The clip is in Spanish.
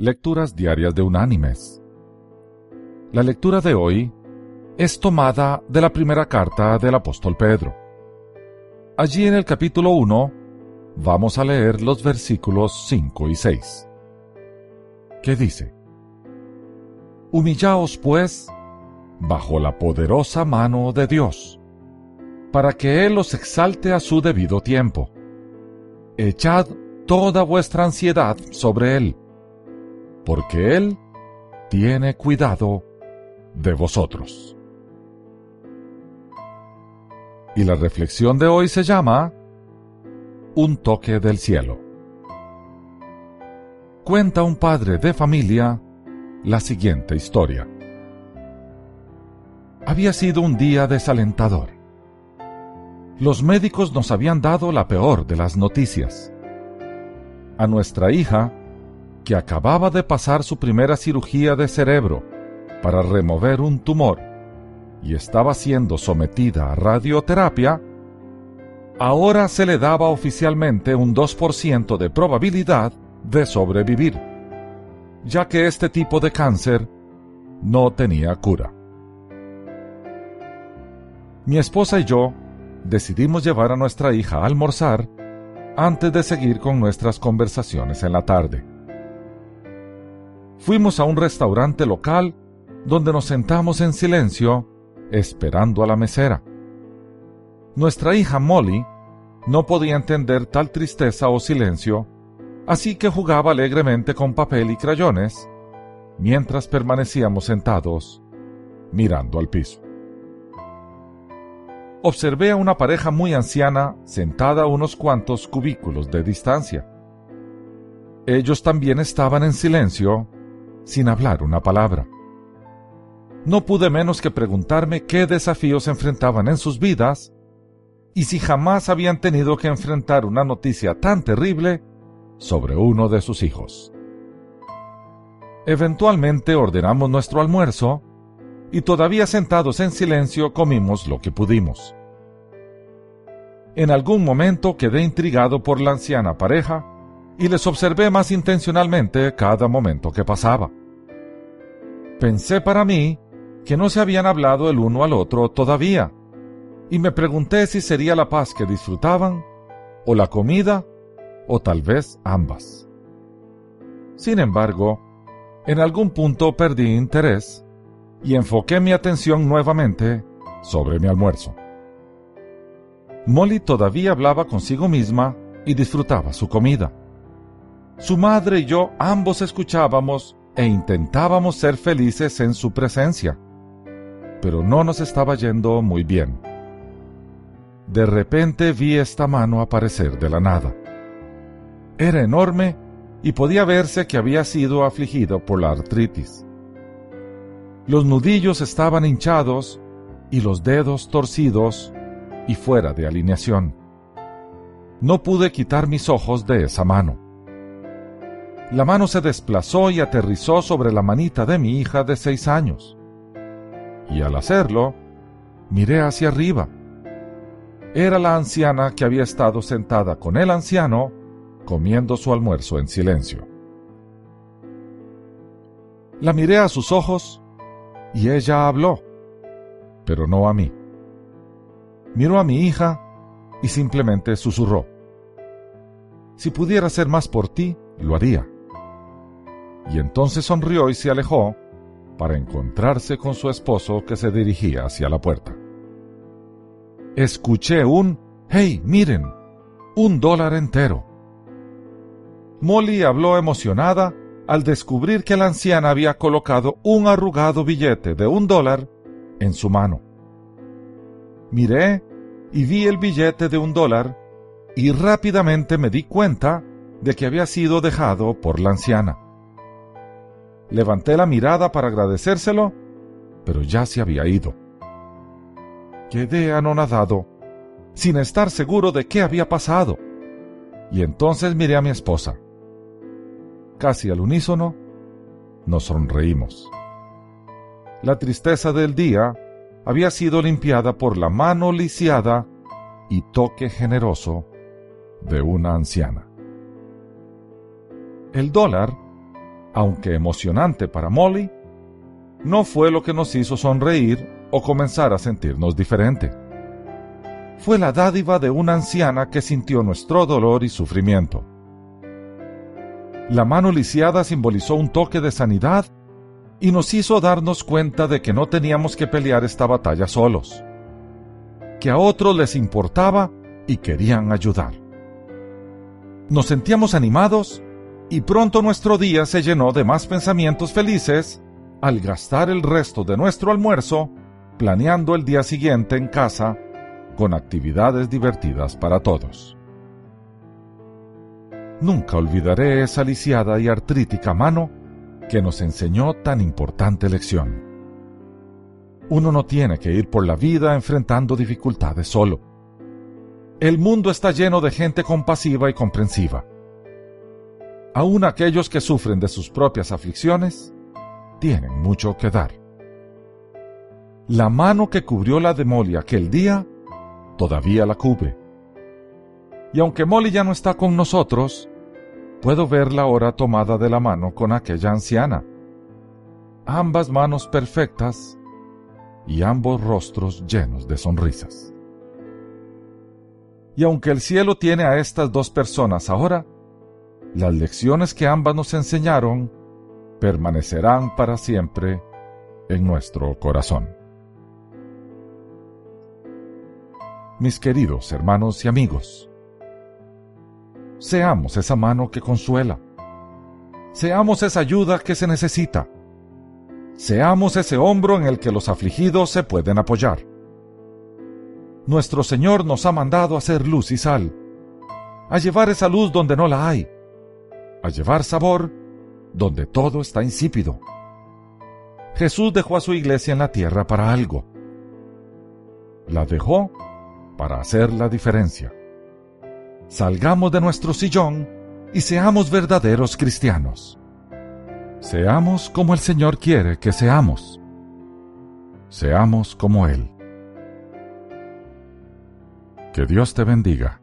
Lecturas Diarias de Unánimes. La lectura de hoy es tomada de la primera carta del apóstol Pedro. Allí en el capítulo 1 vamos a leer los versículos 5 y 6, que dice, Humillaos pues bajo la poderosa mano de Dios, para que Él os exalte a su debido tiempo. Echad toda vuestra ansiedad sobre Él porque Él tiene cuidado de vosotros. Y la reflexión de hoy se llama Un toque del cielo. Cuenta un padre de familia la siguiente historia. Había sido un día desalentador. Los médicos nos habían dado la peor de las noticias. A nuestra hija que acababa de pasar su primera cirugía de cerebro para remover un tumor y estaba siendo sometida a radioterapia, ahora se le daba oficialmente un 2% de probabilidad de sobrevivir, ya que este tipo de cáncer no tenía cura. Mi esposa y yo decidimos llevar a nuestra hija a almorzar antes de seguir con nuestras conversaciones en la tarde fuimos a un restaurante local donde nos sentamos en silencio esperando a la mesera. Nuestra hija Molly no podía entender tal tristeza o silencio, así que jugaba alegremente con papel y crayones mientras permanecíamos sentados mirando al piso. Observé a una pareja muy anciana sentada a unos cuantos cubículos de distancia. Ellos también estaban en silencio sin hablar una palabra. No pude menos que preguntarme qué desafíos enfrentaban en sus vidas y si jamás habían tenido que enfrentar una noticia tan terrible sobre uno de sus hijos. Eventualmente ordenamos nuestro almuerzo y todavía sentados en silencio comimos lo que pudimos. En algún momento quedé intrigado por la anciana pareja y les observé más intencionalmente cada momento que pasaba. Pensé para mí que no se habían hablado el uno al otro todavía, y me pregunté si sería la paz que disfrutaban, o la comida, o tal vez ambas. Sin embargo, en algún punto perdí interés y enfoqué mi atención nuevamente sobre mi almuerzo. Molly todavía hablaba consigo misma y disfrutaba su comida. Su madre y yo ambos escuchábamos e intentábamos ser felices en su presencia, pero no nos estaba yendo muy bien. De repente vi esta mano aparecer de la nada. Era enorme y podía verse que había sido afligido por la artritis. Los nudillos estaban hinchados y los dedos torcidos y fuera de alineación. No pude quitar mis ojos de esa mano. La mano se desplazó y aterrizó sobre la manita de mi hija de seis años. Y al hacerlo, miré hacia arriba. Era la anciana que había estado sentada con el anciano comiendo su almuerzo en silencio. La miré a sus ojos y ella habló, pero no a mí. Miró a mi hija y simplemente susurró. Si pudiera hacer más por ti, lo haría y entonces sonrió y se alejó para encontrarse con su esposo que se dirigía hacia la puerta. Escuché un ¡Hey, miren! Un dólar entero. Molly habló emocionada al descubrir que la anciana había colocado un arrugado billete de un dólar en su mano. Miré y vi el billete de un dólar y rápidamente me di cuenta de que había sido dejado por la anciana. Levanté la mirada para agradecérselo, pero ya se había ido. Quedé anonadado, sin estar seguro de qué había pasado, y entonces miré a mi esposa. Casi al unísono, nos sonreímos. La tristeza del día había sido limpiada por la mano lisiada y toque generoso de una anciana. El dólar aunque emocionante para Molly, no fue lo que nos hizo sonreír o comenzar a sentirnos diferente. Fue la dádiva de una anciana que sintió nuestro dolor y sufrimiento. La mano lisiada simbolizó un toque de sanidad y nos hizo darnos cuenta de que no teníamos que pelear esta batalla solos, que a otros les importaba y querían ayudar. Nos sentíamos animados y pronto nuestro día se llenó de más pensamientos felices al gastar el resto de nuestro almuerzo planeando el día siguiente en casa con actividades divertidas para todos. Nunca olvidaré esa lisiada y artrítica mano que nos enseñó tan importante lección. Uno no tiene que ir por la vida enfrentando dificultades solo. El mundo está lleno de gente compasiva y comprensiva. Aún aquellos que sufren de sus propias aflicciones tienen mucho que dar. La mano que cubrió la de Molly aquel día todavía la cubre. Y aunque Molly ya no está con nosotros, puedo verla ahora tomada de la mano con aquella anciana. Ambas manos perfectas y ambos rostros llenos de sonrisas. Y aunque el cielo tiene a estas dos personas ahora, las lecciones que ambas nos enseñaron permanecerán para siempre en nuestro corazón. Mis queridos hermanos y amigos, seamos esa mano que consuela, seamos esa ayuda que se necesita, seamos ese hombro en el que los afligidos se pueden apoyar. Nuestro Señor nos ha mandado a hacer luz y sal, a llevar esa luz donde no la hay, a llevar sabor donde todo está insípido. Jesús dejó a su iglesia en la tierra para algo. La dejó para hacer la diferencia. Salgamos de nuestro sillón y seamos verdaderos cristianos. Seamos como el Señor quiere que seamos. Seamos como Él. Que Dios te bendiga.